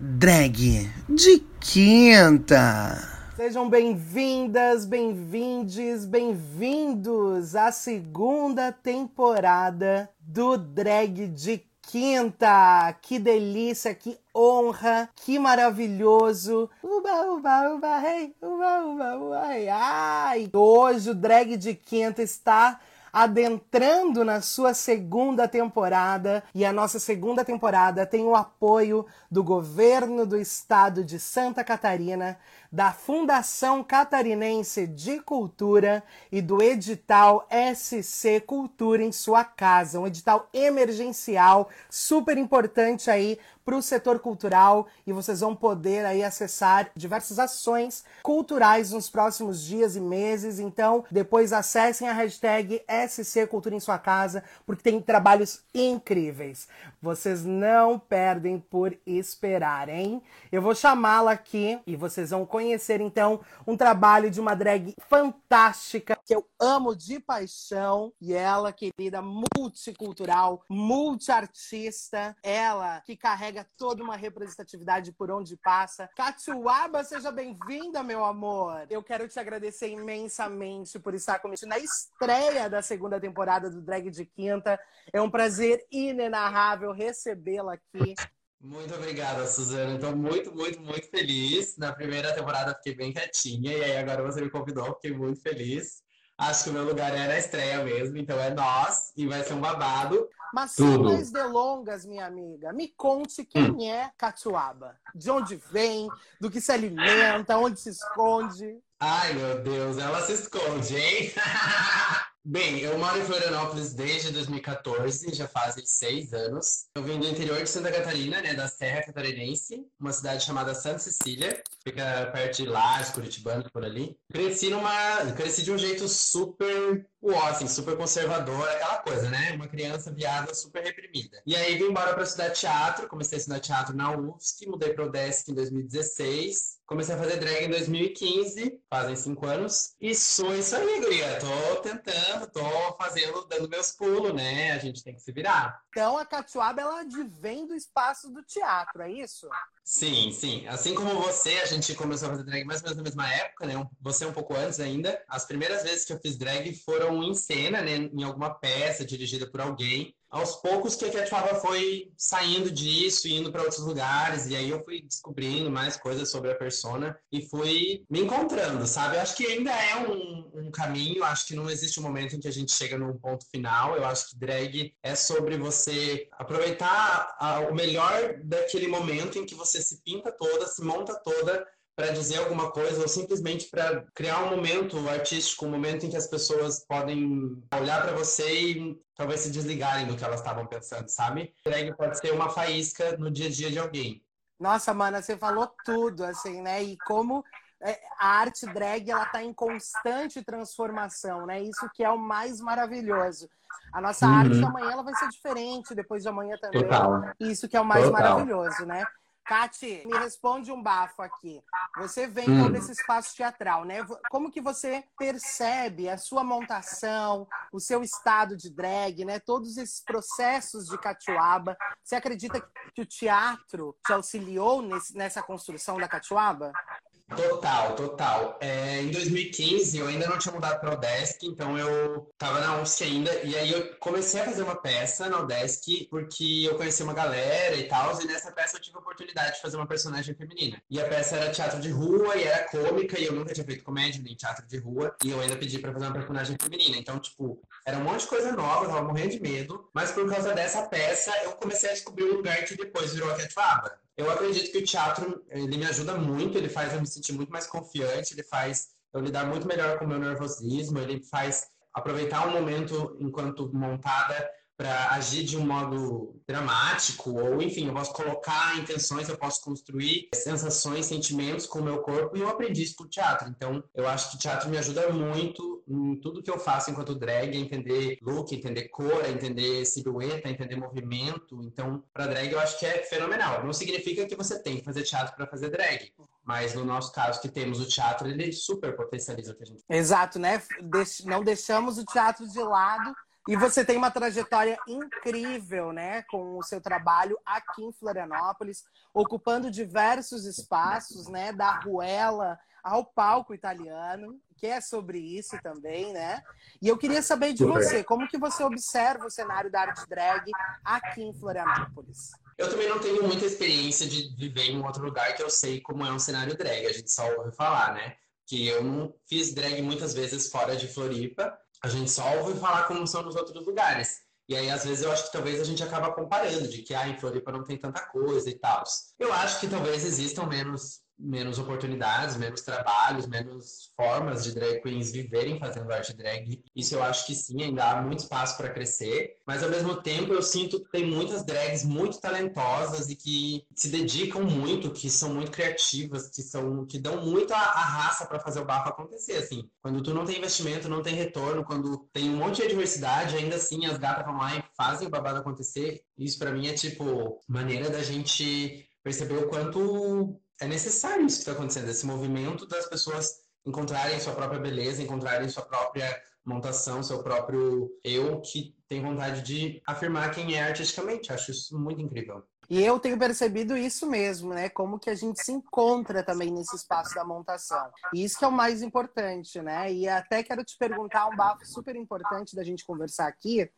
Drag de quinta. Sejam bem-vindas, bem-vindes, bem-vindos à segunda temporada do Drag de Quinta. Que delícia, que honra, que maravilhoso. Uba, uba, uba, hey, uba, uba, uba. Ai, hoje o Drag de Quinta está adentrando na sua segunda temporada e a nossa segunda temporada tem o apoio do governo do estado de Santa Catarina, da Fundação Catarinense de Cultura e do edital SC Cultura em sua casa, um edital emergencial super importante aí para o setor cultural e vocês vão poder aí acessar diversas ações culturais nos próximos dias e meses. Então, depois acessem a hashtag SC Cultura em sua casa, porque tem trabalhos incríveis. Vocês não perdem por esperar, hein? Eu vou chamá-la aqui e vocês vão conhecer então um trabalho de uma drag fantástica que eu amo de paixão e ela, querida, multicultural, multiartista, ela que carrega toda uma representatividade por onde passa. Catuaba, seja bem-vinda, meu amor. Eu quero te agradecer imensamente por estar comigo na estreia da segunda temporada do Drag de Quinta. É um prazer inenarrável recebê-la aqui. Muito obrigada, Suzana. Estou muito, muito, muito feliz. Na primeira temporada fiquei bem quietinha e aí agora você me convidou, fiquei muito feliz. Acho que o meu lugar é na estreia mesmo, então é nós e vai ser um babado. Mas sem mais delongas, minha amiga, me conte quem hum. é Catuaba. De onde vem, do que se alimenta, onde se esconde. Ai, meu Deus, ela se esconde, hein? Bem, eu moro em Florianópolis desde 2014, já fazem seis anos. Eu vim do interior de Santa Catarina, né, da Serra Catarinense, uma cidade chamada Santa Cecília, fica perto de Lages, Curitibano, por ali. Cresci numa, cresci de um jeito super o assim, super conservador, aquela coisa, né? Uma criança viada super reprimida. E aí vim embora para estudar teatro, comecei a estudar teatro na UFSC, mudei para o em 2016. Comecei a fazer drag em 2015, fazem cinco anos. E sou isso aí, guria. Tô tentando, tô fazendo, dando meus pulos, né? A gente tem que se virar. Então a Catuaba, ela advém do espaço do teatro, é isso? Sim, sim. Assim como você, a gente começou a fazer drag mais ou menos na mesma época, né? Você um pouco antes ainda. As primeiras vezes que eu fiz drag foram em cena, né? Em alguma peça dirigida por alguém aos poucos que a Catuaba foi saindo disso e indo para outros lugares e aí eu fui descobrindo mais coisas sobre a persona e fui me encontrando, sabe? Eu acho que ainda é um, um caminho, acho que não existe um momento em que a gente chega num ponto final. Eu acho que drag é sobre você aproveitar a, o melhor daquele momento em que você se pinta toda, se monta toda para dizer alguma coisa ou simplesmente para criar um momento artístico, um momento em que as pessoas podem olhar para você e talvez se desligarem do que elas estavam pensando, sabe? Drag pode ser uma faísca no dia a dia de alguém. Nossa, mana, você falou tudo, assim, né? E como é, a arte drag ela tá em constante transformação, né? Isso que é o mais maravilhoso. A nossa uhum. arte amanhã ela vai ser diferente, depois de amanhã também. Total. Isso que é o mais Total. maravilhoso, né? Kati, me responde um bafo aqui. Você vem hum. todo esse espaço teatral, né? Como que você percebe a sua montação, o seu estado de drag, né? Todos esses processos de catuaba. Você acredita que o teatro te auxiliou nesse, nessa construção da catuaba? Total, total. É, em 2015 eu ainda não tinha mudado para o Desk, então eu estava na UFSC ainda, e aí eu comecei a fazer uma peça na Desk porque eu conheci uma galera e tal, e nessa peça eu tive a oportunidade de fazer uma personagem feminina. E a peça era teatro de rua e era cômica, e eu nunca tinha feito comédia nem teatro de rua, e eu ainda pedi para fazer uma personagem feminina. Então, tipo, era um monte de coisa nova, eu tava morrendo de medo, mas por causa dessa peça eu comecei a descobrir um lugar que depois virou a Catfaba eu acredito que o teatro ele me ajuda muito, ele faz eu me sentir muito mais confiante, ele faz eu lidar muito melhor com o meu nervosismo, ele faz aproveitar o momento enquanto montada para agir de um modo dramático, ou enfim, eu posso colocar intenções, eu posso construir sensações, sentimentos com o meu corpo, e eu aprendi isso com teatro. Então, eu acho que o teatro me ajuda muito em tudo que eu faço enquanto drag, entender look, entender cor, entender silhueta, entender movimento. Então, para drag, eu acho que é fenomenal. Não significa que você tem que fazer teatro para fazer drag. Mas no nosso caso, que temos o teatro, ele super potencializa o que a gente Exato, né? Não deixamos o teatro de lado E você tem uma trajetória incrível, né, com o seu trabalho aqui em Florianópolis, ocupando diversos espaços, né, da Ruela ao palco italiano, que é sobre isso também, né? E eu queria saber de você, como que você observa o cenário da arte drag aqui em Florianópolis? Eu também não tenho muita experiência de viver em um outro lugar que eu sei como é um cenário drag, a gente só ouve falar, né? Que eu não fiz drag muitas vezes fora de Floripa, a gente só ouve falar como são nos outros lugares. E aí, às vezes, eu acho que talvez a gente acaba comparando, de que ah, em Floripa não tem tanta coisa e tal. Eu acho que talvez existam menos menos oportunidades, menos trabalhos, menos formas de drag queens viverem fazendo arte drag. Isso eu acho que sim, ainda há muito espaço para crescer, mas ao mesmo tempo eu sinto que tem muitas drags muito talentosas e que se dedicam muito, que são muito criativas, que são que dão muito a, a raça para fazer o bafo acontecer, assim. Quando tu não tem investimento, não tem retorno, quando tem um monte de adversidade, ainda assim as gatas vão lá e fazem o babado acontecer. Isso para mim é tipo maneira da gente perceber o quanto é necessário isso que está acontecendo, esse movimento das pessoas encontrarem sua própria beleza, encontrarem sua própria montação, seu próprio eu, que tem vontade de afirmar quem é artisticamente. Acho isso muito incrível. E eu tenho percebido isso mesmo, né? Como que a gente se encontra também nesse espaço da montação. E isso que é o mais importante, né? E até quero te perguntar um bafo super importante da gente conversar aqui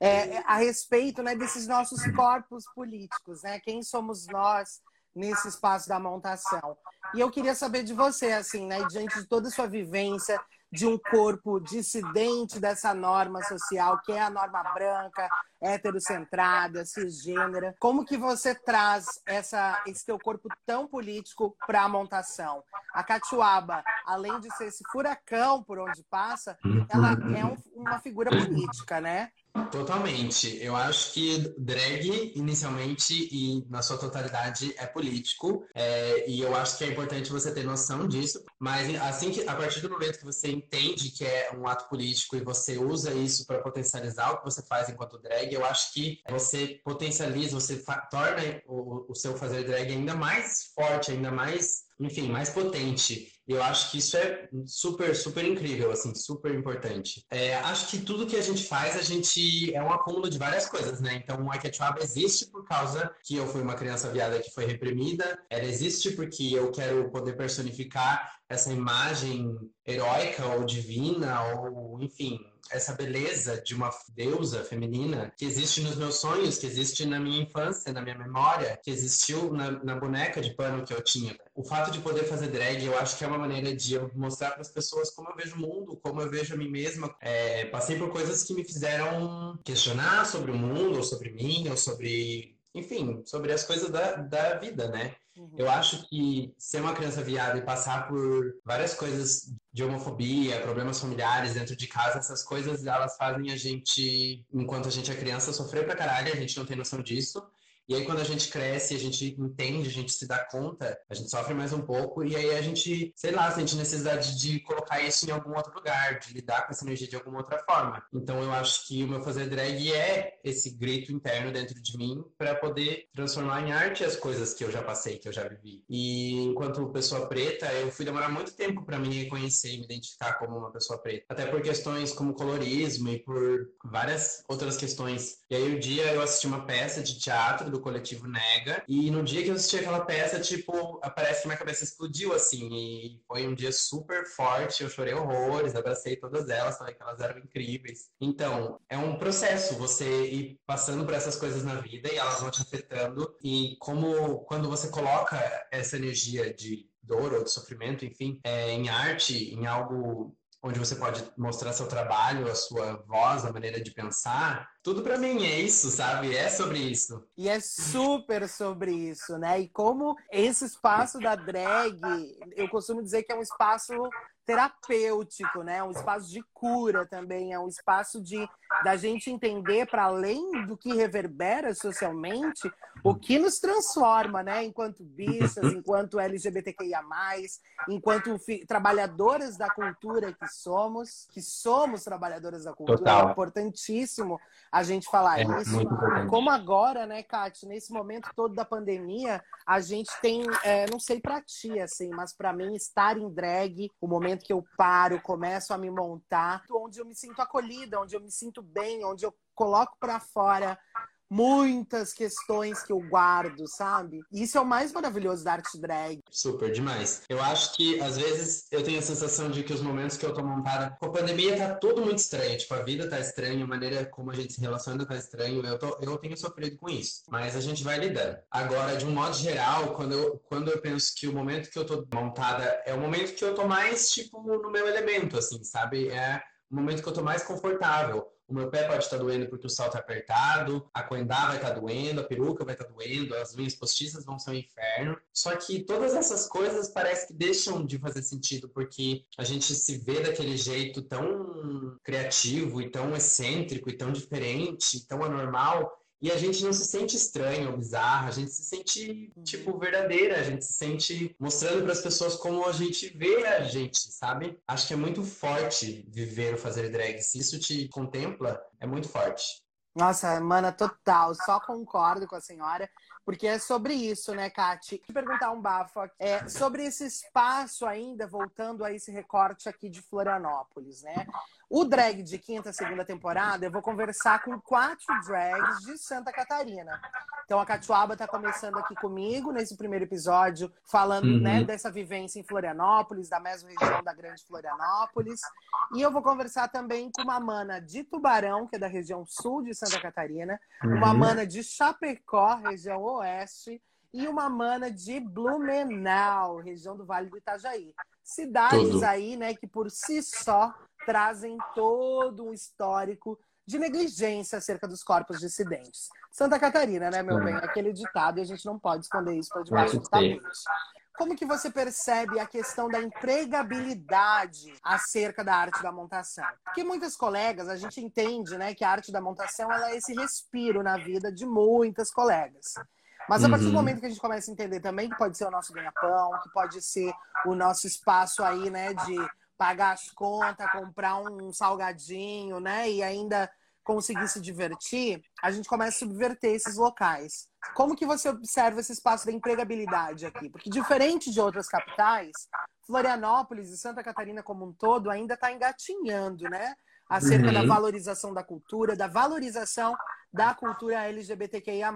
é, a respeito né, desses nossos corpos políticos, né? Quem somos nós nesse espaço da montação. E eu queria saber de você, assim, né, diante de toda a sua vivência de um corpo dissidente dessa norma social, que é a norma branca, heterocentrada, cisgênera, como que você traz essa, esse teu corpo tão político para a montação? A Catuaba, além de ser esse furacão por onde passa, ela é um, uma figura política, né? Totalmente. Eu acho que drag, inicialmente e na sua totalidade, é político. É, e eu acho que é importante você ter noção disso. Mas assim que, a partir do momento que você entende que é um ato político e você usa isso para potencializar o que você faz enquanto drag, eu acho que você potencializa, você torna o, o seu fazer drag ainda mais forte, ainda mais enfim, mais potente. Eu acho que isso é super, super incrível, assim, super importante. É, acho que tudo que a gente faz, a gente é um acúmulo de várias coisas, né? Então, a Ketchup existe por causa que eu fui uma criança viada que foi reprimida. Ela existe porque eu quero poder personificar essa imagem heróica ou divina ou, enfim, essa beleza de uma deusa feminina que existe nos meus sonhos, que existe na minha infância, na minha memória, que existiu na, na boneca de pano que eu tinha. O fato de poder fazer drag, eu acho que é uma maneira de eu mostrar para as pessoas como eu vejo o mundo, como eu vejo a mim mesma. É, passei por coisas que me fizeram questionar sobre o mundo, ou sobre mim, ou sobre enfim, sobre as coisas da, da vida, né? Uhum. Eu acho que ser uma criança viada e passar por várias coisas de homofobia, problemas familiares dentro de casa, essas coisas elas fazem a gente, enquanto a gente é criança, sofrer pra caralho, a gente não tem noção disso. E aí, quando a gente cresce, a gente entende, a gente se dá conta, a gente sofre mais um pouco, e aí a gente, sei lá, sente necessidade de colocar isso em algum outro lugar, de lidar com essa energia de alguma outra forma. Então, eu acho que o meu fazer drag é esse grito interno dentro de mim para poder transformar em arte as coisas que eu já passei, que eu já vivi. E enquanto pessoa preta, eu fui demorar muito tempo para me reconhecer e me identificar como uma pessoa preta. Até por questões como colorismo e por várias outras questões. E aí, um dia eu assisti uma peça de teatro do coletivo Nega. E no dia que eu assisti aquela peça, tipo, parece que minha cabeça explodiu, assim. E foi um dia super forte, eu chorei horrores, abracei todas elas, falei que elas eram incríveis. Então, é um processo você ir passando por essas coisas na vida e elas vão te afetando. E como quando você coloca essa energia de dor ou de sofrimento, enfim, é, em arte, em algo onde você pode mostrar seu trabalho, a sua voz, a maneira de pensar. Tudo para mim é isso, sabe? É sobre isso. E é super sobre isso, né? E como esse espaço da drag, eu costumo dizer que é um espaço terapêutico, né? Um espaço de cura também, é um espaço de da gente entender para além do que reverbera socialmente, o que nos transforma, né? Enquanto bichas, enquanto LGBTQIA+, enquanto trabalhadoras da cultura que somos, que somos trabalhadoras da cultura, Total. é importantíssimo a gente falar É isso. Como agora, né, Kátia, nesse momento todo da pandemia, a gente tem, é, não sei pra ti, assim, mas pra mim, estar em drag, o momento que eu paro, começo a me montar, onde eu me sinto acolhida, onde eu me sinto bem, onde eu coloco pra fora muitas questões que eu guardo, sabe? Isso é o mais maravilhoso da arte drag. Super demais. Eu acho que às vezes eu tenho a sensação de que os momentos que eu tô montada, com a pandemia tá tudo muito estranho, tipo, a vida tá estranha, a maneira como a gente se relaciona tá estranho. Eu tô, eu tenho sofrido com isso, mas a gente vai lidando. Agora, de um modo geral, quando eu, quando eu penso que o momento que eu tô montada é o momento que eu tô mais tipo no meu elemento, assim, sabe? É o momento que eu tô mais confortável. O meu pé pode estar doendo porque o salto é apertado, a coendá vai estar doendo, a peruca vai estar doendo, as unhas postiças vão ser um inferno. Só que todas essas coisas parece que deixam de fazer sentido porque a gente se vê daquele jeito tão criativo e tão excêntrico e tão diferente, tão anormal. E a gente não se sente estranho ou bizarro, a gente se sente, tipo, verdadeira, a gente se sente mostrando para as pessoas como a gente vê a gente, sabe? Acho que é muito forte viver o fazer drag. Se isso te contempla, é muito forte. Nossa, mana, total. Só concordo com a senhora, porque é sobre isso, né, Kati? Te perguntar um bafo aqui. É, sobre esse espaço ainda, voltando a esse recorte aqui de Florianópolis, né? O drag de quinta, segunda temporada, eu vou conversar com quatro drags de Santa Catarina. Então a Catuaba tá começando aqui comigo nesse primeiro episódio, falando Uhum. né, dessa vivência em Florianópolis, da mesma região da Grande Florianópolis. E eu vou conversar também com uma mana de Tubarão, que é da região sul de Santa Catarina, uma Uhum. mana de Chapecó, região oeste, e uma mana de Blumenau, região do Vale do Itajaí. Cidades Tudo. aí, né, que por si só trazem todo um histórico de negligência acerca dos corpos dissidentes. Santa Catarina, né, meu Sim. bem? Aquele ditado e a gente não pode esconder isso para debaixo do tapete. Como que você percebe a questão da empregabilidade acerca da arte da montação? Porque muitas colegas, a gente entende, né, que a arte da montação ela é esse respiro na vida de muitas colegas. Mas a partir do Uhum. momento que a gente começa a entender também que pode ser o nosso ganha-pão, que pode ser o nosso espaço aí, né, de pagar as contas, comprar um salgadinho, né, e ainda conseguir se divertir, a gente começa a subverter esses locais. Como que você observa esse espaço da empregabilidade aqui? Porque diferente de outras capitais, Florianópolis e Santa Catarina como um todo ainda está engatinhando, né? Acerca Uhum. da valorização da cultura, da valorização da cultura LGBTQIA+.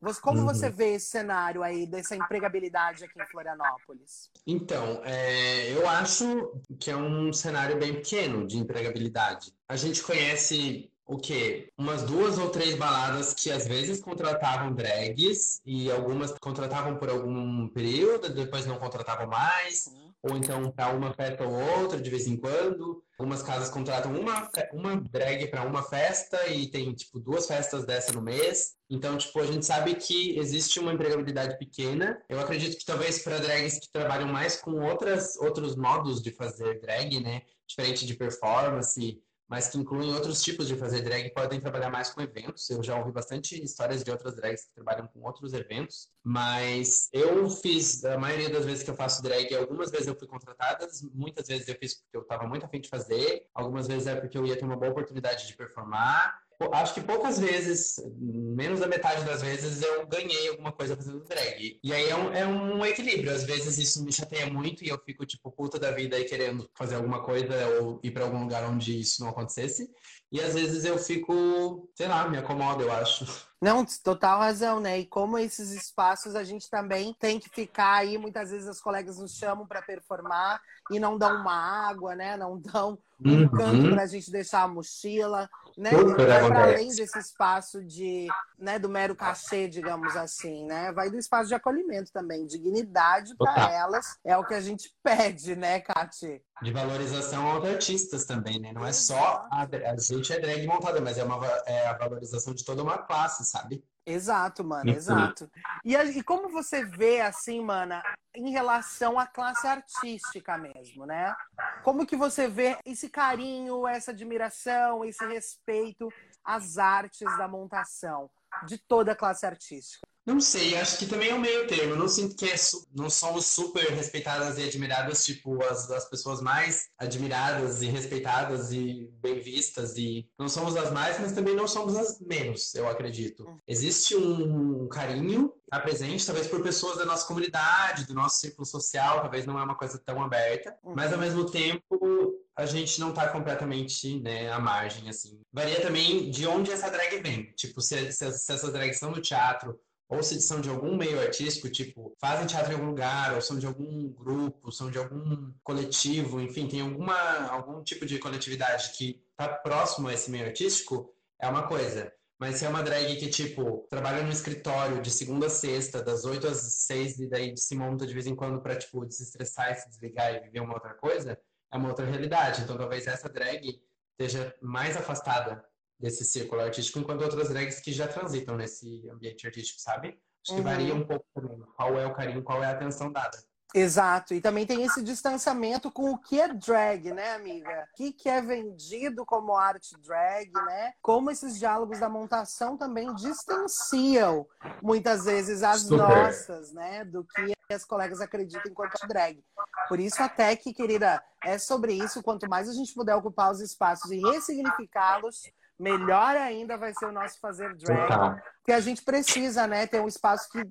Você, como Uhum. você vê esse cenário aí dessa empregabilidade aqui em Florianópolis? Então, é, eu acho que é um cenário bem pequeno de empregabilidade. A gente conhece o quê? Umas duas ou três baladas que às vezes contratavam drags e algumas contratavam por algum período, depois não contratavam mais, ou então para uma festa ou outra de vez em quando. Algumas casas contratam uma, uma drag para uma festa e tem tipo duas festas dessa no mês. Então, tipo, a gente sabe que existe uma empregabilidade pequena. Eu acredito que talvez para drags que trabalham mais com outras, outros modos de fazer drag, né? Diferente de performance, mas que incluem outros tipos de fazer drag, podem trabalhar mais com eventos. Eu já ouvi bastante histórias de outras drags que trabalham com outros eventos, mas eu fiz, a maioria das vezes que eu faço drag, algumas vezes eu fui contratada, muitas vezes eu fiz porque eu estava muito afim de fazer, algumas vezes é porque eu ia ter uma boa oportunidade de performar. Acho que poucas vezes, menos da metade das vezes, eu ganhei alguma coisa fazendo drag. E aí é um, é um equilíbrio. Às vezes isso me chateia muito e eu fico, tipo, puta da vida aí querendo fazer alguma coisa ou ir pra algum lugar onde isso não acontecesse. E às vezes eu fico, sei lá, me acomodo, eu acho. Não, total razão, né? E como esses espaços a gente também tem que ficar aí, muitas vezes as colegas nos chamam para performar e não dão uma água, né? Não dão um Uhum. canto para a gente deixar a mochila, né? Super Vai para além desse espaço de, né, do mero cachê, digamos assim, né? Vai do espaço de acolhimento também, dignidade para elas é o que a gente pede, né, Kati? De valorização aos artistas também, né? Não é só a, a gente é drag montada, mas é, uma, é a valorização de toda uma classe, sabe? Exato, mano, exato. E, e como você vê, assim, mana, em relação à classe artística mesmo, né? Como que você vê esse carinho, essa admiração, esse respeito às artes da montação de toda a classe artística? Não sei, acho que também é um meio termo. Eu não sinto que é não somos super respeitadas e admiradas, tipo, as, as pessoas mais admiradas e respeitadas e bem vistas. E não somos as mais, mas também não somos as menos, eu acredito. Uhum. Existe um carinho a presente, talvez por pessoas da nossa comunidade, do nosso círculo social, talvez não é uma coisa tão aberta, uhum. mas ao mesmo tempo a gente não tá completamente né, à margem, assim. Varia também de onde essa drag vem. Tipo, se, se, se essas drags são do teatro ou se são de algum meio artístico, tipo, fazem teatro em algum lugar, ou são de algum grupo, são de algum coletivo, enfim, tem alguma, algum tipo de coletividade que tá próximo a esse meio artístico, é uma coisa. Mas se é uma drag que, tipo, trabalha no escritório de segunda a sexta, das 8 às 6, e daí se monta de vez em quando pra, tipo, desestressar e se desligar e viver uma outra coisa, é uma outra realidade. Então talvez essa drag esteja mais afastada desse círculo artístico, enquanto outras drags que já transitam nesse ambiente artístico, sabe? Acho que uhum. varia um pouco também. Qual é o carinho, qual é a atenção dada. Exato, e também tem esse distanciamento com o que é drag, né, amiga? O que, que é vendido como arte drag, né? Como esses diálogos da montação também distanciam muitas vezes as Super. nossas, né, do que as colegas acreditam enquanto drag. Por isso, até que, querida, é sobre isso. Quanto mais a gente puder ocupar os espaços e ressignificá-los, melhor ainda vai ser o nosso fazer drag. Porque a gente precisa, né, ter um espaço que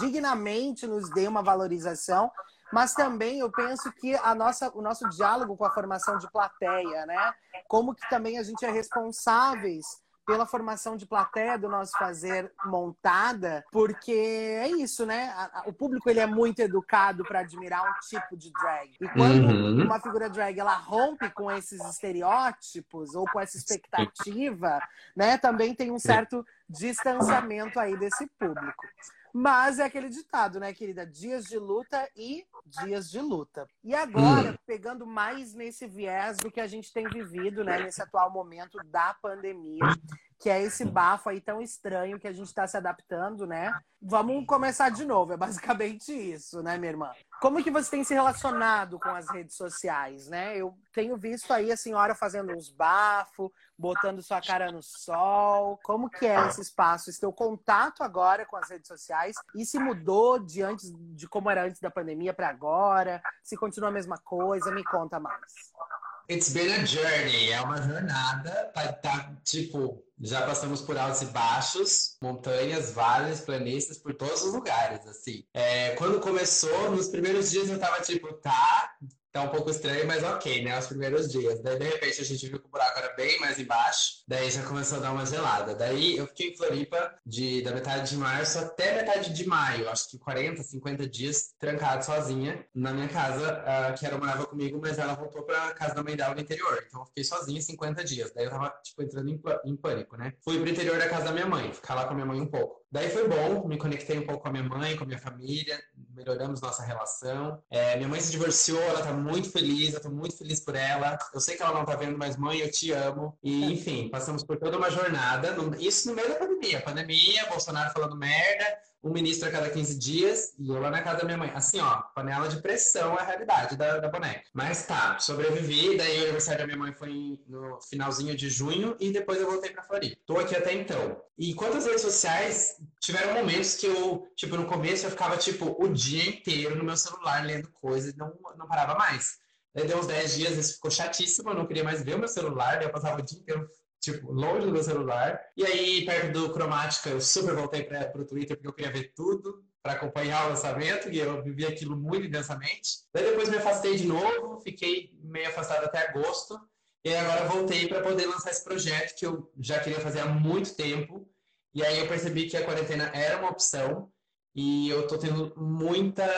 dignamente nos dê uma valorização. Mas também eu penso que a nossa, o nosso diálogo com a formação de plateia, né? Como que também a gente é responsáveis pela formação de plateia do nosso fazer montada, porque é isso, né? O público ele é muito educado para admirar um tipo de drag. E quando uhum. uma figura drag ela rompe com esses estereótipos ou com essa expectativa, né? Também tem um certo distanciamento aí desse público. Mas é aquele ditado, né, querida? Dias de luta e dias de luta. E agora, hum. pegando mais nesse viés do que a gente tem vivido, né, nesse atual momento da pandemia, que é esse bafo aí tão estranho que a gente está se adaptando, né? Vamos começar de novo, é basicamente isso, né, minha irmã? Como que você tem se relacionado com as redes sociais, né? Eu tenho visto aí a senhora fazendo uns bafos, botando sua cara no sol. Como que é esse espaço, esse teu contato agora com as redes sociais? E se mudou de antes de como era antes da pandemia para agora? Se continua a mesma coisa? Me conta mais. It's been a journey, é uma jornada, tá, tá, tipo, já passamos por altos e baixos, montanhas, vales, planícies, por todos os lugares, assim. É, quando começou, nos primeiros dias eu tava tipo, tá, Tá um pouco estranho, mas ok, né? Os primeiros dias. Daí, de repente, a gente viu que o buraco era bem mais embaixo. Daí já começou a dar uma gelada. Daí eu fiquei em Floripa de, da metade de março até metade de maio. Acho que 40, 50 dias trancado sozinha na minha casa, uh, que ela morava comigo, mas ela voltou pra casa da mãe dela no interior. Então eu fiquei sozinha 50 dias. Daí eu tava, tipo, entrando em, em pânico, né? Fui pro interior da casa da minha mãe, ficar lá com a minha mãe um pouco. Daí foi bom, me conectei um pouco com a minha mãe, com a minha família, melhoramos nossa relação. É, minha mãe se divorciou, ela tá muito feliz, eu tô muito feliz por ela. Eu sei que ela não tá vendo, mas mãe, eu te amo. E, enfim, passamos por toda uma jornada. Isso no meio da pandemia. Pandemia, Bolsonaro falando merda, um ministro a cada 15 dias e eu lá na casa da minha mãe. Assim, ó, panela de pressão é a realidade da, da boneca. Mas tá, sobrevivi, daí o aniversário da minha mãe foi no finalzinho de junho e depois eu voltei pra Floripa. Tô aqui até então. E quanto às redes sociais, tiveram momentos que eu, tipo, no começo eu ficava, tipo, o dia inteiro no meu celular lendo coisas e não, não parava mais. Daí deu uns 10 dias, isso ficou chatíssimo, eu não queria mais ver o meu celular, daí eu passava o dia inteiro tipo, longe do meu celular. E aí, perto do Cromática, eu super voltei para o Twitter porque eu queria ver tudo para acompanhar o lançamento e eu vivi aquilo muito intensamente. Daí depois me afastei de novo, fiquei meio afastado até agosto. E agora voltei para poder lançar esse projeto que eu já queria fazer há muito tempo. E aí eu percebi que a quarentena era uma opção e eu estou tendo muita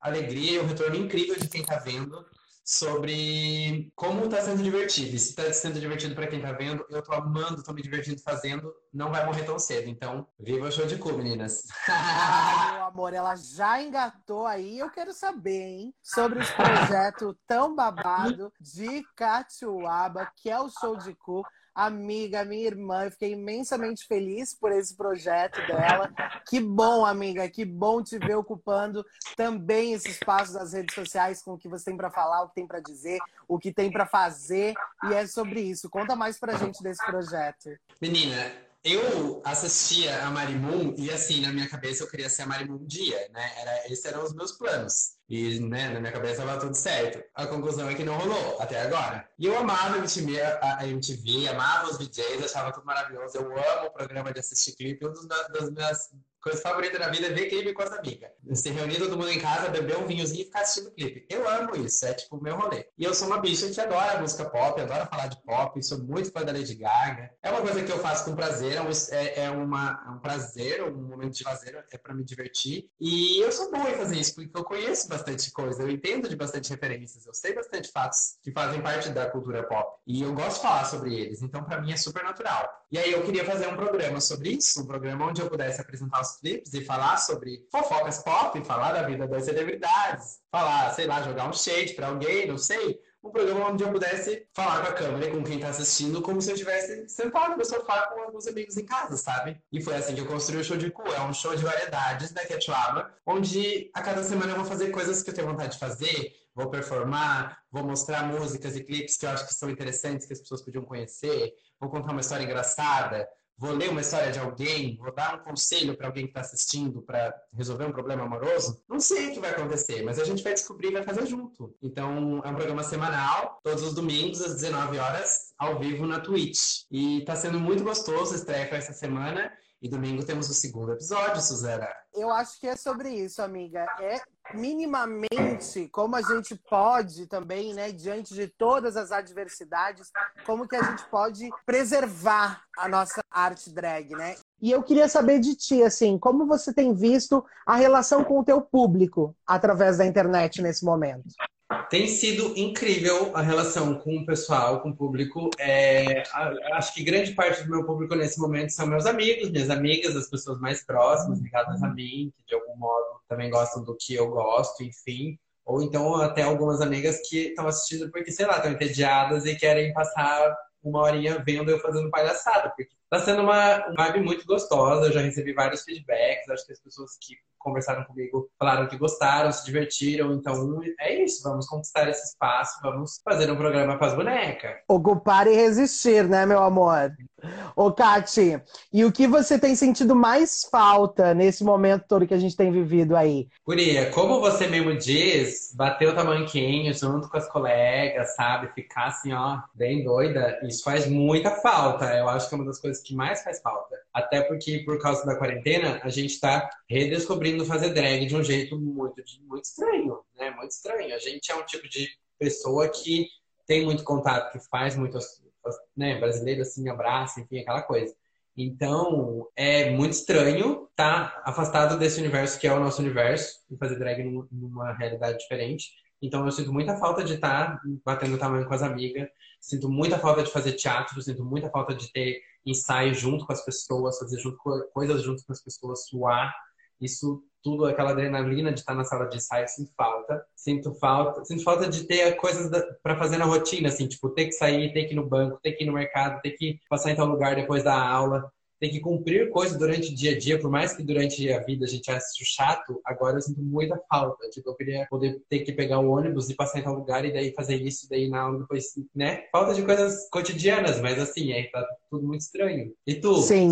alegria, um retorno incrível de quem está vendo sobre como está sendo divertido. E se está sendo divertido para quem está vendo, eu estou amando, estou me divertindo fazendo, não vai morrer tão cedo. Então, viva o show de cu, meninas. Meu amor, ela já engatou aí. Eu quero saber, hein, sobre esse projeto tão babado de Catuaba, que é o show de cu amiga, minha irmã. Eu fiquei imensamente feliz por esse projeto dela. Que bom, amiga, que bom te ver ocupando também esse espaço das redes sociais com o que você tem para falar, o que tem para dizer, o que tem para fazer. E é sobre isso. Conta mais pra gente desse projeto. Menina, eu assistia a Marimun e assim, na minha cabeça eu queria ser a Marimun um dia, né? Era, esses eram os meus planos. E, né, na minha cabeça estava tudo certo. A conclusão é que não rolou, até agora. E eu amava a MTV, a MTV amava os DJs, achava tudo maravilhoso. Eu amo o programa de assistir clipe. Um dos, das minhas coisa favorita da vida é ver clipe com as amigas. Se reunir todo mundo em casa, beber um vinhozinho e ficar assistindo clipe. Eu amo isso, é tipo o meu rolê. E eu sou uma bicha que adora música pop, adora falar de pop, sou muito fã da Lady Gaga. É uma coisa que eu faço com prazer, é, é, uma, é um prazer, um momento de lazer, é para me divertir. E eu sou boa em fazer isso, porque eu conheço bastante coisa, eu entendo de bastante referências, eu sei bastante fatos que fazem parte da cultura pop. E eu gosto de falar sobre eles, então para mim é super natural. E aí eu queria fazer um programa sobre isso, um programa onde eu pudesse apresentar os clipes e falar sobre fofocas pop, falar da vida das celebridades, falar, sei lá, jogar um shade para alguém, não sei. Um programa onde eu pudesse falar com a câmera e com quem está assistindo como se eu estivesse sentado no sofá com alguns amigos em casa, sabe? E foi assim que eu construí o show de cu. É um show de variedades da Ketchuaba, onde a cada semana eu vou fazer coisas que eu tenho vontade de fazer, vou performar, vou mostrar músicas e clipes que eu acho que são interessantes, que as pessoas podiam conhecer, vou contar uma história engraçada, vou ler uma história de alguém, vou dar um conselho para alguém que está assistindo para resolver um problema amoroso, não sei o que vai acontecer, mas a gente vai descobrir e vai fazer junto. Então, é um programa semanal, todos os domingos, às 19 horas, ao vivo na Twitch. E está sendo muito gostoso, estreia foi essa semana. E domingo temos o segundo episódio, Suzana. Eu acho que é sobre isso, amiga. É minimamente como a gente pode também, né, diante de todas as adversidades, como que a gente pode preservar a nossa arte drag, né? E eu queria saber de ti, assim, como você tem visto a relação com o teu público através da internet nesse momento? Tem sido incrível a relação com o pessoal, com o público. É, acho que grande parte do meu público nesse momento são meus amigos, minhas amigas, as pessoas mais próximas, ligadas a mim, que de algum modo também gostam do que eu gosto, enfim. Ou então até algumas amigas que estão assistindo porque, sei lá, estão entediadas e querem passar uma horinha vendo eu fazendo palhaçada, porque tá sendo uma, vibe muito gostosa. Eu já recebi vários feedbacks, acho que as pessoas que conversaram comigo falaram que gostaram, se divertiram. Então é isso, vamos conquistar esse espaço, vamos fazer um programa com as bonecas. Ocupar e resistir, né, meu amor? Ô, Kati, e o que você tem sentido mais falta nesse momento todo que a gente tem vivido aí? Guria, como você mesmo diz, bater o tamanquinho junto com as colegas, sabe? Ficar assim, ó, bem doida, isso faz muita falta. Eu acho que é uma das coisas que mais faz falta. Até porque, por causa da quarentena, a gente tá redescobrindo fazer drag de um jeito muito, muito estranho, né? Muito estranho. A gente é um tipo de pessoa que tem muito contato, que faz muitas né, brasileiro assim, abraça, enfim, aquela coisa. Então, é muito estranho estar tá afastado desse universo que é o nosso universo e fazer drag numa realidade diferente. Então, eu sinto muita falta de estar tá batendo tamanho com as amigas, sinto muita falta de fazer teatro, sinto muita falta de ter ensaio junto com as pessoas, fazer junto, coisas junto com as pessoas, suar. Isso tudo, aquela adrenalina de estar na sala de ensaio, sinto falta. Sinto falta, sinto falta de ter coisas para fazer na rotina, assim, tipo, ter que sair, ter que ir no banco, ter que ir no mercado, ter que passar em tal lugar depois da aula, ter que cumprir coisas durante o dia a dia, por mais que durante a vida a gente ache chato, agora eu sinto muita falta. Tipo, eu queria poder ter que pegar o ônibus e passar em tal lugar e daí fazer isso, daí na aula depois, né? Falta de coisas cotidianas, mas assim, aí tá tudo muito estranho. E tu? Sim.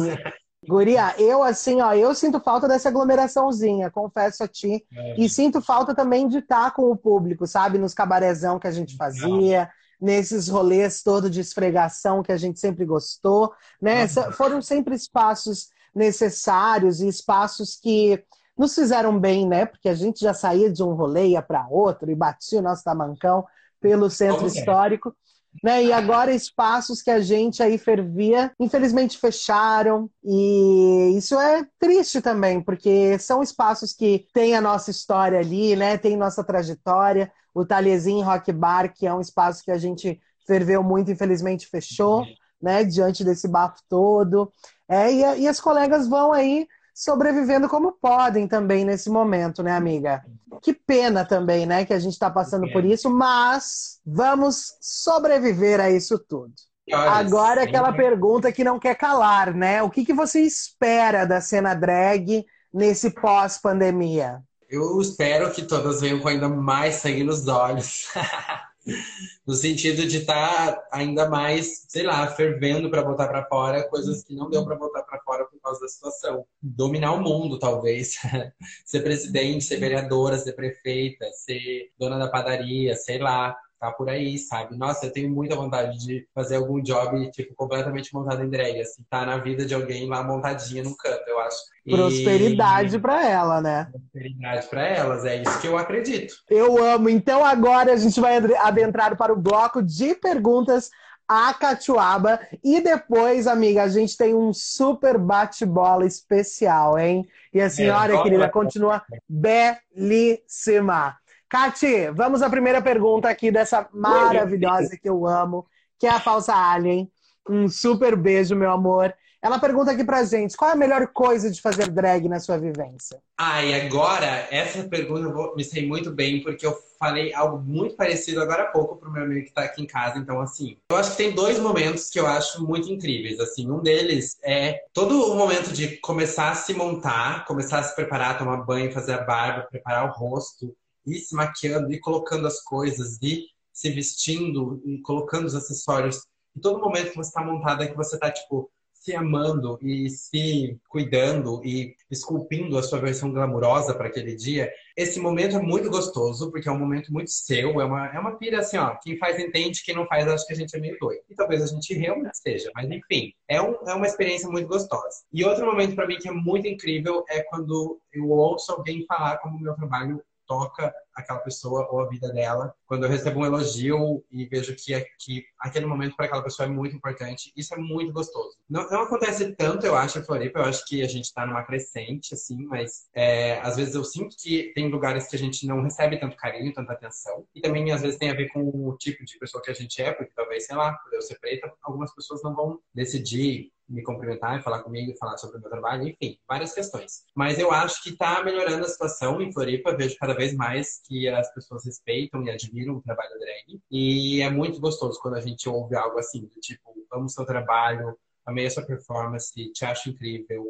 Guria, eu assim, ó, eu sinto falta dessa aglomeraçãozinha, confesso a ti. É. E sinto falta também de estar com o público, sabe? Nos cabarezão que a gente fazia, nesses rolês todo de esfregação que a gente sempre gostou, né? Uhum. Foram sempre espaços necessários e espaços que nos fizeram bem, né? Porque a gente já saía de um rolê, ia para outro e batia o nosso tamancão pelo centro Como histórico. Né? E agora espaços que a gente aí fervia, infelizmente fecharam. E isso é triste também, porque são espaços que têm a nossa história ali, né? Tem nossa trajetória. O Talhezinho Rock Bar, que é um espaço que a gente ferveu muito, infelizmente fechou, né? Diante desse bafo todo. É, e, e as colegas vão aí sobrevivendo como podem também nesse momento, né, amiga? Que pena também, né, que a gente está passando por isso, mas vamos sobreviver a isso tudo. Agora é aquela pergunta que não quer calar, né? O que, que você espera da cena drag nesse pós-pandemia? Eu espero que todas venham com ainda mais sangue nos olhos. no sentido de estar tá ainda mais, sei lá, fervendo para botar para fora coisas que não deu para botar para fora por causa da situação. Dominar o mundo, talvez. ser presidente, ser vereadora, ser prefeita, ser dona da padaria, sei lá tá por aí, sabe? Nossa, eu tenho muita vontade de fazer algum job, tipo, completamente montado em drag, assim, tá na vida de alguém lá montadinha no canto, eu acho. Prosperidade e... para ela, né? Prosperidade para elas, é isso que eu acredito. Eu amo. Então agora a gente vai adentrar para o bloco de perguntas a Catuaba. E depois, amiga, a gente tem um super bate-bola especial, hein? E a senhora, é, querida, continua belíssima. Cati, vamos à primeira pergunta aqui dessa maravilhosa que eu amo, que é a falsa alien. Um super beijo, meu amor. Ela pergunta aqui pra gente: qual é a melhor coisa de fazer drag na sua vivência? Ah, e agora, essa pergunta eu vou me sei muito bem, porque eu falei algo muito parecido agora há pouco pro meu amigo que tá aqui em casa. Então, assim, eu acho que tem dois momentos que eu acho muito incríveis. Assim, um deles é todo o momento de começar a se montar, começar a se preparar, tomar banho, fazer a barba, preparar o rosto ir se maquiando, ir colocando as coisas, ir se vestindo e colocando os acessórios. E todo momento que você está montada, que você está, tipo, se amando e se cuidando e esculpindo a sua versão glamurosa para aquele dia, esse momento é muito gostoso, porque é um momento muito seu, é uma, é uma pira assim, ó, quem faz entende, quem não faz acho que a gente é meio doido. E talvez a gente realmente seja, mas enfim, é, um, é uma experiência muito gostosa. E outro momento para mim que é muito incrível é quando eu ouço alguém falar como o meu trabalho toca aquela pessoa ou a vida dela. Quando eu recebo um elogio e vejo que, que aquele momento para aquela pessoa é muito importante, isso é muito gostoso. Não, não acontece tanto, eu acho, em Floripa. Eu acho que a gente está numa crescente, assim, mas é, às vezes eu sinto que tem lugares que a gente não recebe tanto carinho, tanta atenção. E também, às vezes, tem a ver com o tipo de pessoa que a gente é, porque talvez, sei lá, por eu ser preta, algumas pessoas não vão decidir me cumprimentar falar comigo falar sobre o meu trabalho, enfim, várias questões. Mas eu acho que está melhorando a situação em Floripa, vejo cada vez mais que as pessoas respeitam e admiram o trabalho drag. E é muito gostoso quando a gente ouve algo assim, do tipo, amo seu trabalho, amei a sua performance, te acho incrível,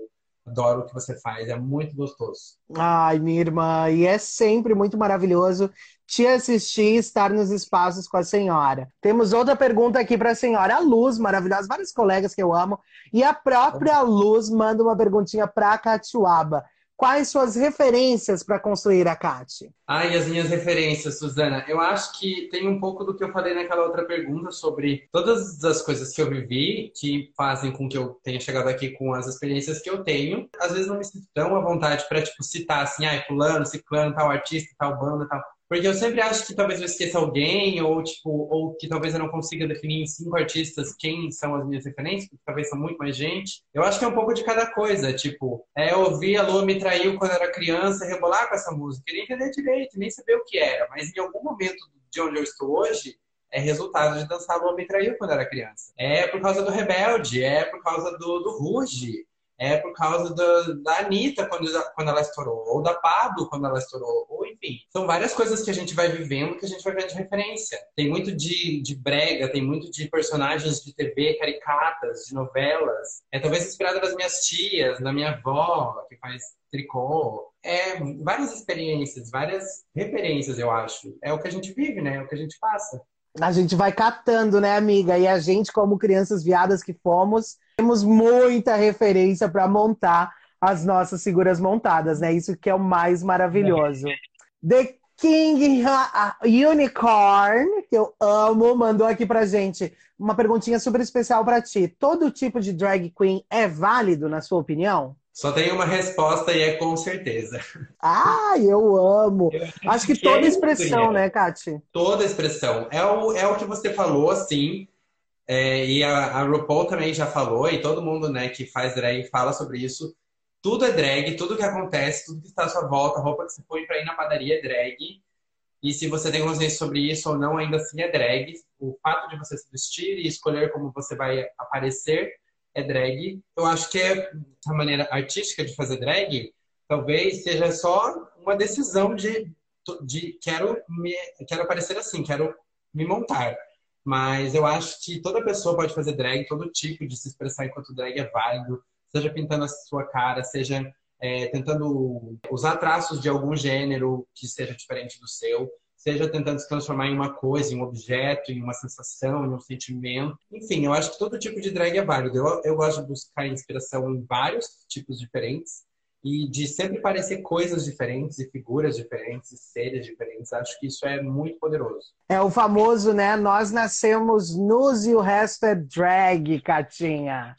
adoro o que você faz, é muito gostoso. Ai, minha irmã, e é sempre muito maravilhoso te assistir estar nos espaços com a senhora. Temos outra pergunta aqui para a senhora. A Luz, maravilhosa, vários colegas que eu amo, e a própria Luz manda uma perguntinha para a Catiuaba. Quais suas referências para construir a Cate? Ai, as minhas referências, Suzana. Eu acho que tem um pouco do que eu falei naquela outra pergunta sobre todas as coisas que eu vivi que fazem com que eu tenha chegado aqui com as experiências que eu tenho. Às vezes não me sinto tão à vontade para tipo citar assim, ai, fulano, ciclano, tal artista, tal banda, tal. Porque eu sempre acho que talvez eu esqueça alguém, ou tipo, ou que talvez eu não consiga definir em cinco artistas quem são as minhas referências, porque talvez são muito mais gente. Eu acho que é um pouco de cada coisa. Tipo, é, eu ouvi a Lua me traiu quando era criança, rebolar com essa música. Eu nem entender direito, nem saber o que era. Mas em algum momento de onde eu estou hoje, é resultado de dançar Lua me traiu quando era criança. É por causa do Rebelde, é por causa do, do Ruge é por causa do, da Anitta quando, quando ela estourou, ou da Pablo quando ela estourou, ou enfim. São várias coisas que a gente vai vivendo que a gente vai ver de referência. Tem muito de, de brega, tem muito de personagens de TV, caricatas, de novelas. É talvez inspirada das minhas tias, da minha avó, que faz tricô. É várias experiências, várias referências, eu acho. É o que a gente vive, né? É o que a gente passa. A gente vai catando, né, amiga? E a gente, como crianças viadas que fomos, temos muita referência para montar as nossas figuras montadas, né? Isso que é o mais maravilhoso. The King Unicorn, que eu amo, mandou aqui pra gente uma perguntinha super especial para ti. Todo tipo de drag queen é válido, na sua opinião? Só tem uma resposta e é com certeza. Ah, eu amo. Eu acho que toda expressão, né, Kati? Toda expressão. É o, é o que você falou, assim. É, e a, a RuPaul também já falou, e todo mundo né, que faz drag fala sobre isso. Tudo é drag, tudo que acontece, tudo que está à sua volta, a roupa que você põe para ir na padaria é drag. E se você tem consciência sobre isso ou não, ainda assim é drag. O fato de você se vestir e escolher como você vai aparecer é drag. Eu acho que é a maneira artística de fazer drag talvez seja só uma decisão de, de quero me quero aparecer assim, quero me montar. Mas eu acho que toda pessoa pode fazer drag, todo tipo de se expressar enquanto drag é válido, seja pintando a sua cara, seja é, tentando usar traços de algum gênero que seja diferente do seu, seja tentando se transformar em uma coisa, em um objeto, em uma sensação, em um sentimento. Enfim, eu acho que todo tipo de drag é válido. Eu, eu gosto de buscar inspiração em vários tipos diferentes e de sempre parecer coisas diferentes e figuras diferentes e seres diferentes. Acho que isso é muito poderoso. É o famoso, né? Nós nascemos nus e o resto é drag, Catinha.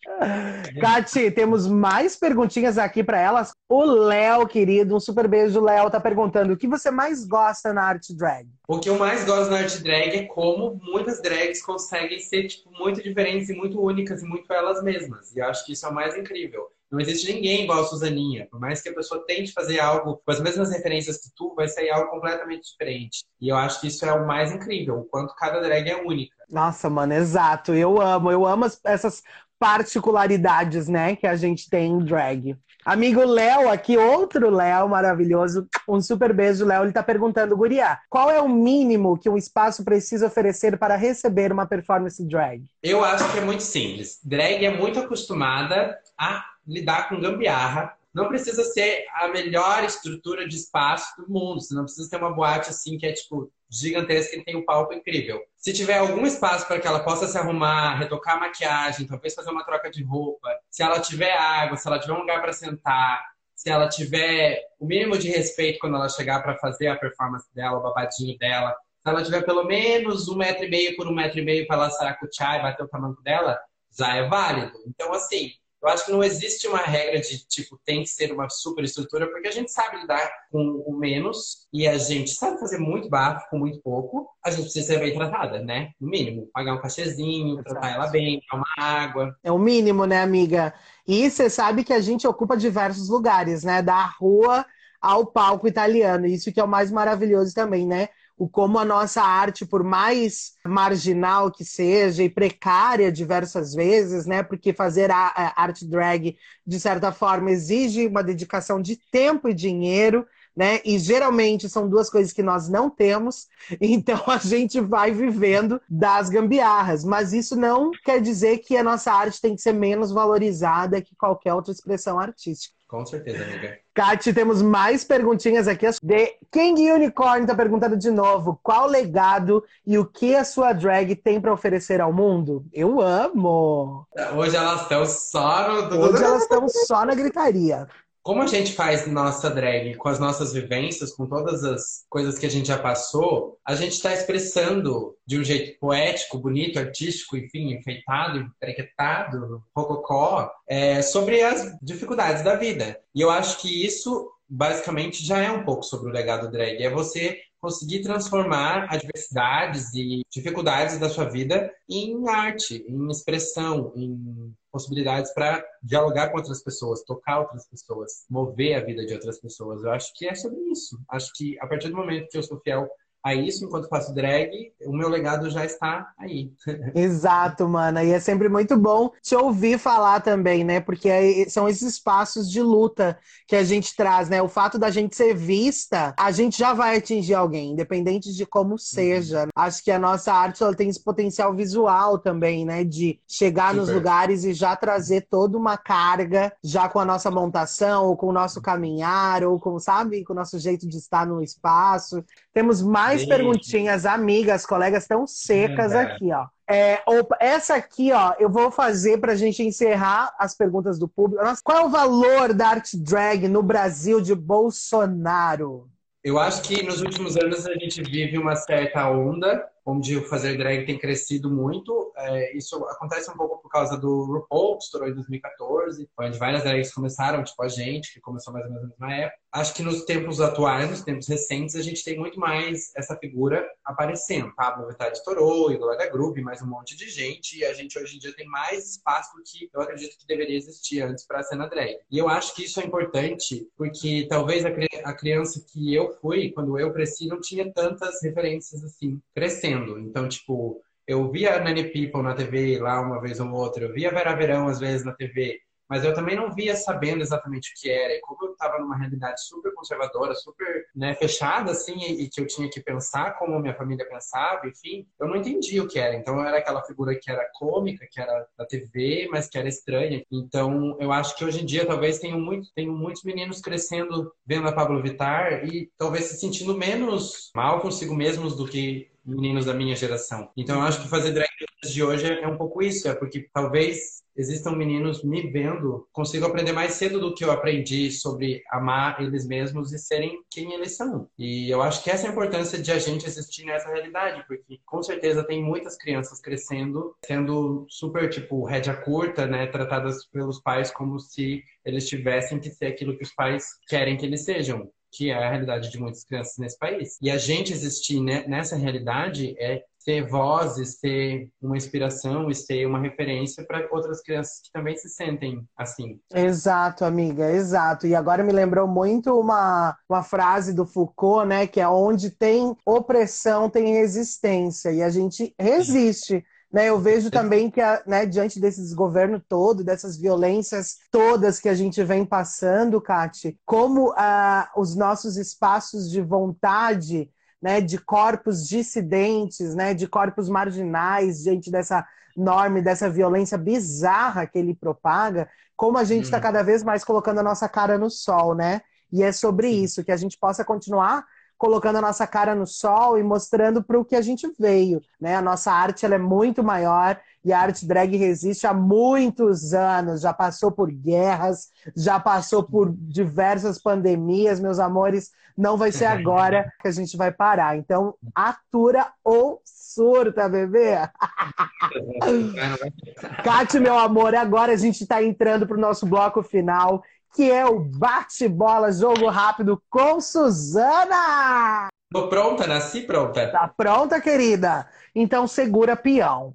Cati, temos mais perguntinhas aqui para elas. O Léo, querido, um super beijo, Léo, tá perguntando o que você mais gosta na arte drag? O que eu mais gosto na arte drag é como muitas drags conseguem ser tipo, muito diferentes e muito únicas e muito elas mesmas. E eu acho que isso é o mais incrível. Não existe ninguém igual a Suzaninha. Por mais que a pessoa tente fazer algo com as mesmas referências que tu, vai sair algo completamente diferente. E eu acho que isso é o mais incrível, o quanto cada drag é única. Nossa, mano, exato. Eu amo, eu amo essas particularidades, né, que a gente tem em drag. Amigo Léo, aqui outro Léo maravilhoso. Um super beijo, Léo. Ele tá perguntando, Guria, qual é o mínimo que um espaço precisa oferecer para receber uma performance drag? Eu acho que é muito simples. Drag é muito acostumada a lidar com gambiarra. Não precisa ser a melhor estrutura de espaço do mundo. Você não precisa ter uma boate assim que é tipo gigantesca e tem um palco incrível. Se tiver algum espaço para que ela possa se arrumar, retocar a maquiagem, talvez fazer uma troca de roupa, se ela tiver água, se ela tiver um lugar para sentar, se ela tiver o mínimo de respeito quando ela chegar para fazer a performance dela, o babadinho dela, se ela tiver pelo menos um metro e meio por um metro e meio para ela saracutear e bater o tamanho dela, já é válido. Então, assim, eu acho que não existe uma regra de tipo tem que ser uma super estrutura, porque a gente sabe lidar com o menos e a gente sabe fazer muito bafo com muito pouco. A gente precisa ser bem tratada, né? No mínimo, pagar um cachezinho, Exato. tratar ela bem, dar uma água. É o mínimo, né, amiga? E você sabe que a gente ocupa diversos lugares, né? Da rua ao palco italiano. Isso que é o mais maravilhoso também, né? O como a nossa arte, por mais marginal que seja e precária diversas vezes, né? Porque fazer a, a arte drag, de certa forma, exige uma dedicação de tempo e dinheiro. Né? E geralmente são duas coisas que nós não temos, então a gente vai vivendo das gambiarras. Mas isso não quer dizer que a nossa arte tem que ser menos valorizada que qualquer outra expressão artística. Com certeza, amiga. Kati, temos mais perguntinhas aqui. De King Unicorn está perguntando de novo: qual legado e o que a sua drag tem para oferecer ao mundo? Eu amo! Hoje elas estão só no. Hoje elas estão só na gritaria como a gente faz nossa drag com as nossas vivências, com todas as coisas que a gente já passou, a gente está expressando de um jeito poético, bonito, artístico, enfim, enfeitado, emprequetado, rococó, é, sobre as dificuldades da vida. E eu acho que isso, basicamente, já é um pouco sobre o legado drag. É você conseguir transformar adversidades e dificuldades da sua vida em arte, em expressão, em possibilidades para dialogar com outras pessoas, tocar outras pessoas, mover a vida de outras pessoas. Eu acho que é sobre isso. Acho que a partir do momento que eu sou fiel a isso enquanto faço drag, o meu legado já está aí. Exato, mana. E é sempre muito bom te ouvir falar também, né? Porque são esses espaços de luta que a gente traz, né? O fato da gente ser vista, a gente já vai atingir alguém, independente de como seja. Uhum. Acho que a nossa arte ela tem esse potencial visual também, né? De chegar Super. nos lugares e já trazer toda uma carga, já com a nossa montação, ou com o nosso caminhar, ou com, sabe, com o nosso jeito de estar no espaço. Temos mais Sim. perguntinhas, amigas, colegas estão secas é. aqui, ó. É, essa aqui, ó, eu vou fazer para a gente encerrar as perguntas do público. Nossa, qual é o valor da arte drag no Brasil de Bolsonaro? Eu acho que nos últimos anos a gente vive uma certa onda onde o fazer drag tem crescido muito. É, isso acontece um pouco por causa do RuPaul, que estourou em 2014, onde várias drags começaram, tipo a gente, que começou mais ou menos na época. Acho que nos tempos atuais, nos tempos recentes, a gente tem muito mais essa figura aparecendo. Pablo Vittar estourou, Glória Groove, mais um monte de gente, e a gente hoje em dia tem mais espaço do que eu acredito que deveria existir antes para a cena drag. E eu acho que isso é importante, porque talvez a, a criança que eu fui, quando eu cresci, não tinha tantas referências assim, crescendo crescendo. Então, tipo, eu via Nanny People na TV lá uma vez ou outra, eu via Vera Verão às vezes na TV, mas eu também não via sabendo exatamente o que era. E como eu estava numa realidade super conservadora, super né, fechada, assim, e, e, que eu tinha que pensar como minha família pensava, enfim, eu não entendia o que era. Então eu era aquela figura que era cômica, que era da TV, mas que era estranha. Então eu acho que hoje em dia talvez tenham, muito, tenham muitos meninos crescendo vendo a Pablo Vittar e talvez se sentindo menos mal consigo mesmos do que meninos da minha geração. Então eu acho que fazer drag de hoje é um pouco isso, é porque talvez existam meninos me vendo, consigo aprender mais cedo do que eu aprendi sobre amar eles mesmos e serem quem eles são. E eu acho que essa é a importância de a gente existir nessa realidade, porque com certeza tem muitas crianças crescendo, sendo super, tipo, rédea curta, né, tratadas pelos pais como se eles tivessem que ser aquilo que os pais querem que eles sejam que é a realidade de muitas crianças nesse país. E a gente existir nessa realidade é ser voz e ser uma inspiração e ser uma referência para outras crianças que também se sentem assim. Exato, amiga, exato. E agora me lembrou muito uma, uma frase do Foucault, né, que é onde tem opressão tem resistência e a gente resiste. Né, eu vejo também que, né, diante desse desgoverno todo, dessas violências todas que a gente vem passando, Kati, como ah, os nossos espaços de vontade, né, de corpos dissidentes, né, de corpos marginais, diante dessa norma, dessa violência bizarra que ele propaga, como a gente está uhum. cada vez mais colocando a nossa cara no sol, né? E é sobre isso, que a gente possa continuar colocando a nossa cara no sol e mostrando para o que a gente veio. Né? A nossa arte ela é muito maior e a arte drag resiste há muitos anos, já passou por guerras, já passou por diversas pandemias, meus amores. Não vai ser agora que a gente vai parar. Então, atura ou surta, bebê. Cate, meu amor, agora a gente está entrando para o nosso bloco final que é o bate-bola jogo rápido com Suzana. Tô pronta, nasci pronta. Tá pronta, querida? Então segura peão.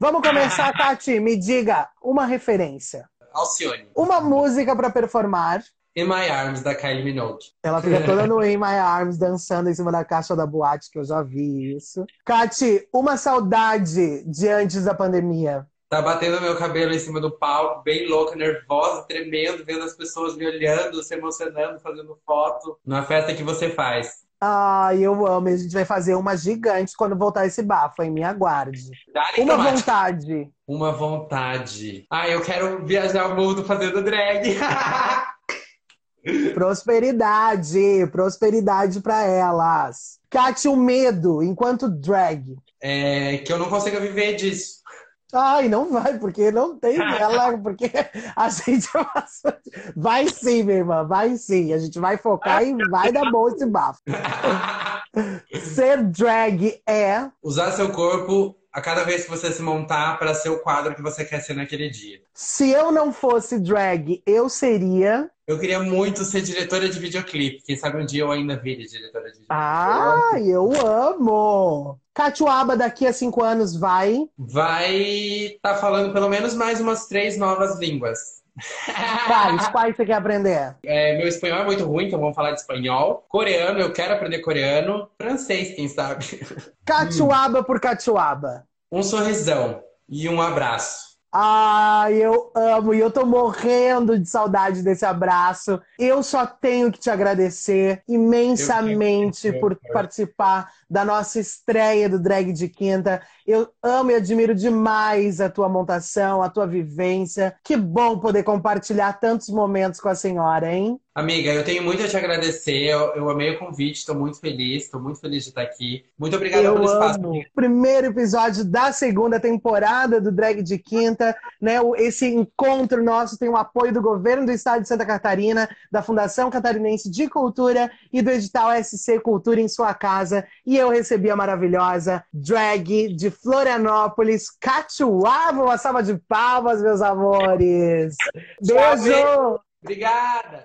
Vamos começar, Tati. Me diga uma referência. Alcione. Uma música para performar. In My Arms, da Kylie Minogue. Ela fica toda no In My Arms, dançando em cima da caixa da boate, que eu já vi isso. Kati, uma saudade de antes da pandemia. Tá batendo meu cabelo em cima do palco, bem louca, nervosa, tremendo, vendo as pessoas me olhando, se emocionando, fazendo foto. Na festa que você faz. Ai, eu amo. A gente vai fazer uma gigante quando voltar esse bafo, hein? Me aguarde. uma vontade. Uma vontade. Ai, eu quero viajar o mundo fazendo drag. prosperidade, prosperidade para elas. Cate, o medo enquanto drag. É que eu não consiga viver disso. Ai, não vai, porque não tem ela, porque a gente vai sim, minha irmã, vai sim. A gente vai focar e vai dar bom esse bafo. Ser drag é usar seu corpo a cada vez que você se montar para ser o quadro que você quer ser naquele dia. Se eu não fosse drag, eu seria. Eu queria muito ser diretora de videoclipe. Quem sabe um dia eu ainda vire diretora de videoclipe. Ah, eu amo! Catuaba daqui a cinco anos vai. Vai estar tá falando pelo menos mais umas três novas línguas. Quais? Quais você quer aprender? É, meu espanhol é muito ruim, então vamos falar de espanhol. Coreano, eu quero aprender coreano. Francês, quem sabe? Catuaba por catuaba. Um sorrisão e um abraço. Ai, eu amo e eu tô morrendo de saudade desse abraço. Eu só tenho que te agradecer imensamente por participar da nossa estreia do Drag de Quinta. Eu amo e admiro demais a tua montação, a tua vivência. Que bom poder compartilhar tantos momentos com a senhora, hein? Amiga, eu tenho muito a te agradecer. Eu, eu amei o convite, estou muito feliz, estou muito feliz de estar aqui. Muito obrigada eu pelo espaço. Amo. Primeiro episódio da segunda temporada do Drag de Quinta, né? Esse encontro nosso tem o apoio do governo do estado de Santa Catarina, da Fundação Catarinense de Cultura e do edital SC Cultura em sua casa. E eu recebi a maravilhosa drag de Florianópolis, Catuava. Uma salva de palmas, meus amores. Beijo! Obrigada!